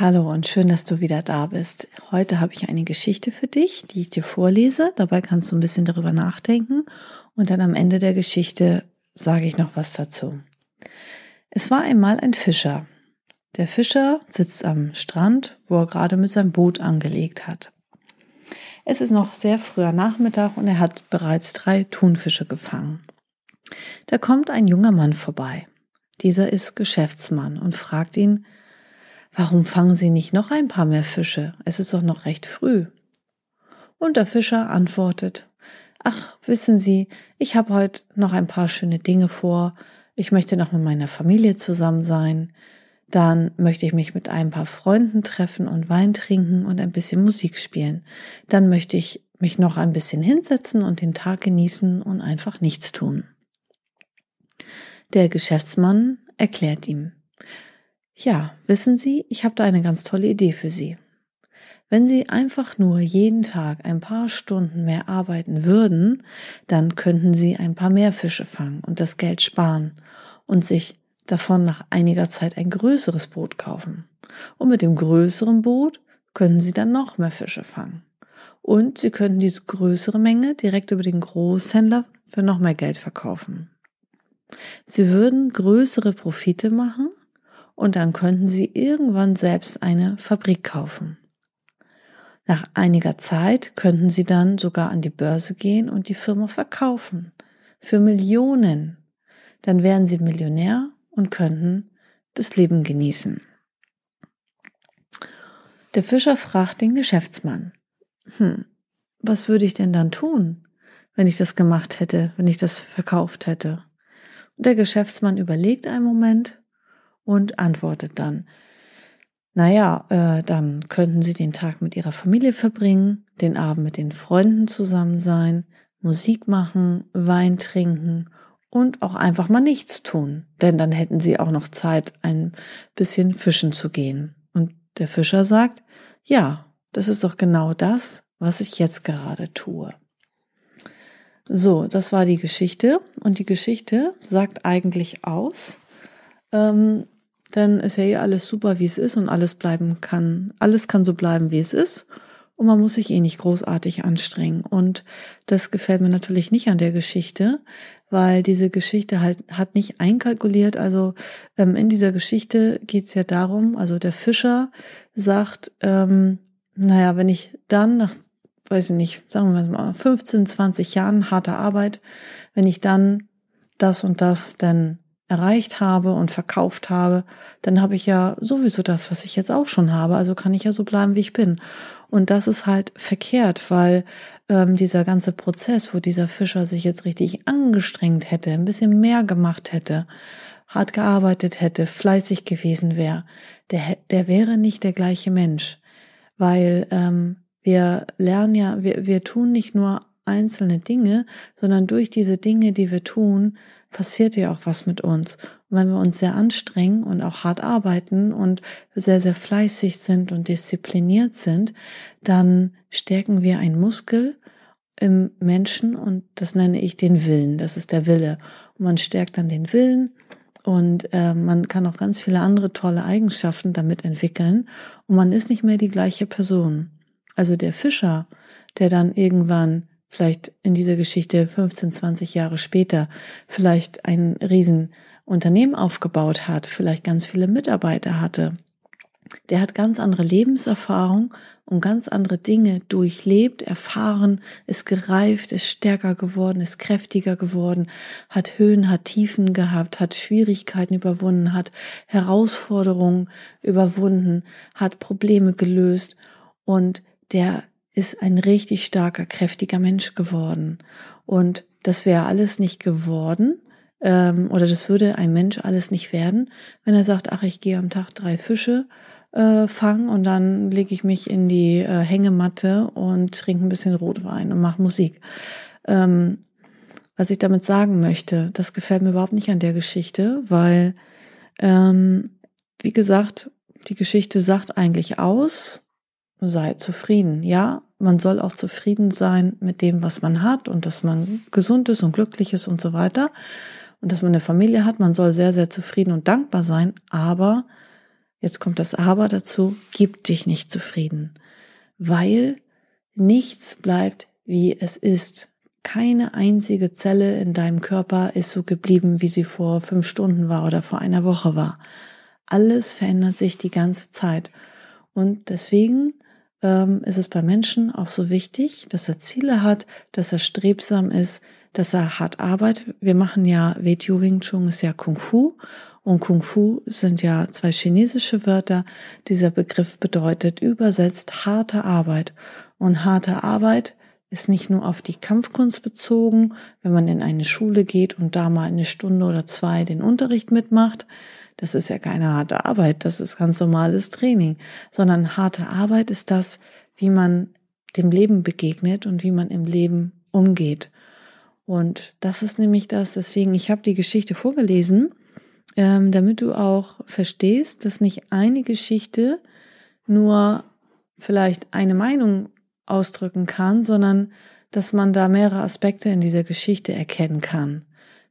Hallo und schön, dass du wieder da bist. Heute habe ich eine Geschichte für dich, die ich dir vorlese. Dabei kannst du ein bisschen darüber nachdenken und dann am Ende der Geschichte sage ich noch was dazu. Es war einmal ein Fischer. Der Fischer sitzt am Strand, wo er gerade mit seinem Boot angelegt hat. Es ist noch sehr früher Nachmittag und er hat bereits drei Thunfische gefangen. Da kommt ein junger Mann vorbei. Dieser ist Geschäftsmann und fragt ihn, Warum fangen Sie nicht noch ein paar mehr Fische? Es ist doch noch recht früh. Und der Fischer antwortet, Ach, wissen Sie, ich habe heute noch ein paar schöne Dinge vor. Ich möchte noch mit meiner Familie zusammen sein. Dann möchte ich mich mit ein paar Freunden treffen und Wein trinken und ein bisschen Musik spielen. Dann möchte ich mich noch ein bisschen hinsetzen und den Tag genießen und einfach nichts tun. Der Geschäftsmann erklärt ihm, ja, wissen Sie, ich habe da eine ganz tolle Idee für Sie. Wenn Sie einfach nur jeden Tag ein paar Stunden mehr arbeiten würden, dann könnten Sie ein paar mehr Fische fangen und das Geld sparen und sich davon nach einiger Zeit ein größeres Boot kaufen. Und mit dem größeren Boot könnten Sie dann noch mehr Fische fangen. Und Sie könnten diese größere Menge direkt über den Großhändler für noch mehr Geld verkaufen. Sie würden größere Profite machen und dann könnten Sie irgendwann selbst eine Fabrik kaufen. Nach einiger Zeit könnten Sie dann sogar an die Börse gehen und die Firma verkaufen. Für Millionen. Dann wären Sie Millionär und könnten das Leben genießen. Der Fischer fragt den Geschäftsmann, hm, was würde ich denn dann tun, wenn ich das gemacht hätte, wenn ich das verkauft hätte? Und der Geschäftsmann überlegt einen Moment und antwortet dann, naja, äh, dann könnten Sie den Tag mit Ihrer Familie verbringen, den Abend mit den Freunden zusammen sein, Musik machen, Wein trinken und auch einfach mal nichts tun, denn dann hätten Sie auch noch Zeit, ein bisschen fischen zu gehen. Und der Fischer sagt, ja, das ist doch genau das, was ich jetzt gerade tue. So, das war die Geschichte und die Geschichte sagt eigentlich aus, ähm, dann ist ja eh alles super, wie es ist und alles bleiben kann, alles kann so bleiben, wie es ist. Und man muss sich eh nicht großartig anstrengen. Und das gefällt mir natürlich nicht an der Geschichte, weil diese Geschichte halt hat nicht einkalkuliert. Also ähm, in dieser Geschichte geht's ja darum, also der Fischer sagt, ähm, naja, wenn ich dann nach, weiß ich nicht, sagen wir mal 15, 20 Jahren harter Arbeit, wenn ich dann das und das dann erreicht habe und verkauft habe, dann habe ich ja sowieso das, was ich jetzt auch schon habe. Also kann ich ja so bleiben, wie ich bin. Und das ist halt verkehrt, weil ähm, dieser ganze Prozess, wo dieser Fischer sich jetzt richtig angestrengt hätte, ein bisschen mehr gemacht hätte, hart gearbeitet hätte, fleißig gewesen wäre, der, der wäre nicht der gleiche Mensch. Weil ähm, wir lernen ja, wir, wir tun nicht nur einzelne Dinge, sondern durch diese Dinge, die wir tun, passiert ja auch was mit uns. Und wenn wir uns sehr anstrengen und auch hart arbeiten und sehr, sehr fleißig sind und diszipliniert sind, dann stärken wir einen Muskel im Menschen und das nenne ich den Willen. Das ist der Wille. Und man stärkt dann den Willen und äh, man kann auch ganz viele andere tolle Eigenschaften damit entwickeln und man ist nicht mehr die gleiche Person. Also der Fischer, der dann irgendwann vielleicht in dieser Geschichte 15, 20 Jahre später vielleicht ein Riesenunternehmen aufgebaut hat, vielleicht ganz viele Mitarbeiter hatte. Der hat ganz andere Lebenserfahrung und ganz andere Dinge durchlebt, erfahren, ist gereift, ist stärker geworden, ist kräftiger geworden, hat Höhen, hat Tiefen gehabt, hat Schwierigkeiten überwunden, hat Herausforderungen überwunden, hat Probleme gelöst und der ist ein richtig starker, kräftiger Mensch geworden. Und das wäre alles nicht geworden, ähm, oder das würde ein Mensch alles nicht werden, wenn er sagt, ach, ich gehe am Tag drei Fische äh, fange und dann lege ich mich in die äh, Hängematte und trinke ein bisschen Rotwein und mache Musik. Ähm, was ich damit sagen möchte, das gefällt mir überhaupt nicht an der Geschichte, weil, ähm, wie gesagt, die Geschichte sagt eigentlich aus, sei zufrieden. Ja, man soll auch zufrieden sein mit dem, was man hat und dass man gesund ist und glücklich ist und so weiter. Und dass man eine Familie hat. Man soll sehr, sehr zufrieden und dankbar sein. Aber, jetzt kommt das Aber dazu, gib dich nicht zufrieden. Weil nichts bleibt, wie es ist. Keine einzige Zelle in deinem Körper ist so geblieben, wie sie vor fünf Stunden war oder vor einer Woche war. Alles verändert sich die ganze Zeit. Und deswegen ähm, ist es bei Menschen auch so wichtig, dass er Ziele hat, dass er strebsam ist, dass er hart arbeitet. Wir machen ja WTO Wing Chun ist ja Kung Fu und Kung Fu sind ja zwei chinesische Wörter. Dieser Begriff bedeutet übersetzt harte Arbeit. Und harte Arbeit ist nicht nur auf die Kampfkunst bezogen, wenn man in eine Schule geht und da mal eine Stunde oder zwei den Unterricht mitmacht, das ist ja keine harte Arbeit, das ist ganz normales Training, sondern harte Arbeit ist das, wie man dem Leben begegnet und wie man im Leben umgeht. Und das ist nämlich das, deswegen, ich habe die Geschichte vorgelesen, ähm, damit du auch verstehst, dass nicht eine Geschichte nur vielleicht eine Meinung ausdrücken kann, sondern dass man da mehrere Aspekte in dieser Geschichte erkennen kann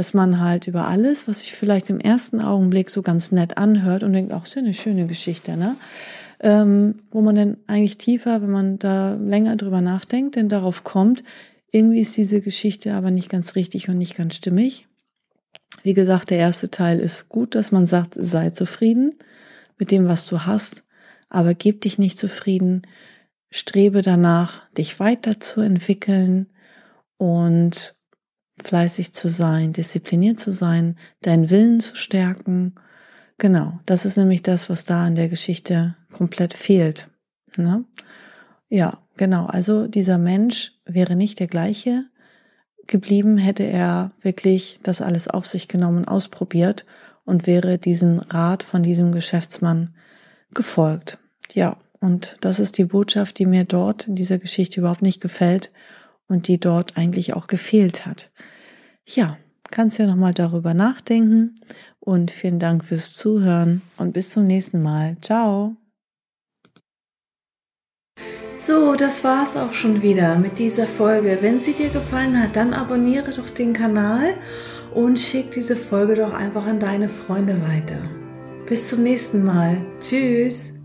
dass man halt über alles, was sich vielleicht im ersten Augenblick so ganz nett anhört und denkt, ist ja eine schöne Geschichte, ne? Ähm, wo man dann eigentlich tiefer, wenn man da länger drüber nachdenkt, denn darauf kommt, irgendwie ist diese Geschichte aber nicht ganz richtig und nicht ganz stimmig. Wie gesagt, der erste Teil ist gut, dass man sagt, sei zufrieden mit dem, was du hast, aber gib dich nicht zufrieden, strebe danach, dich weiterzuentwickeln und fleißig zu sein, diszipliniert zu sein, deinen Willen zu stärken. Genau, das ist nämlich das, was da in der Geschichte komplett fehlt. Ne? Ja, genau. Also dieser Mensch wäre nicht der gleiche geblieben, hätte er wirklich das alles auf sich genommen, ausprobiert und wäre diesen Rat von diesem Geschäftsmann gefolgt. Ja, und das ist die Botschaft, die mir dort in dieser Geschichte überhaupt nicht gefällt und die dort eigentlich auch gefehlt hat. Ja, kannst ja nochmal darüber nachdenken und vielen Dank fürs Zuhören und bis zum nächsten Mal. Ciao. So, das war's auch schon wieder mit dieser Folge. Wenn sie dir gefallen hat, dann abonniere doch den Kanal und schick diese Folge doch einfach an deine Freunde weiter. Bis zum nächsten Mal. Tschüss.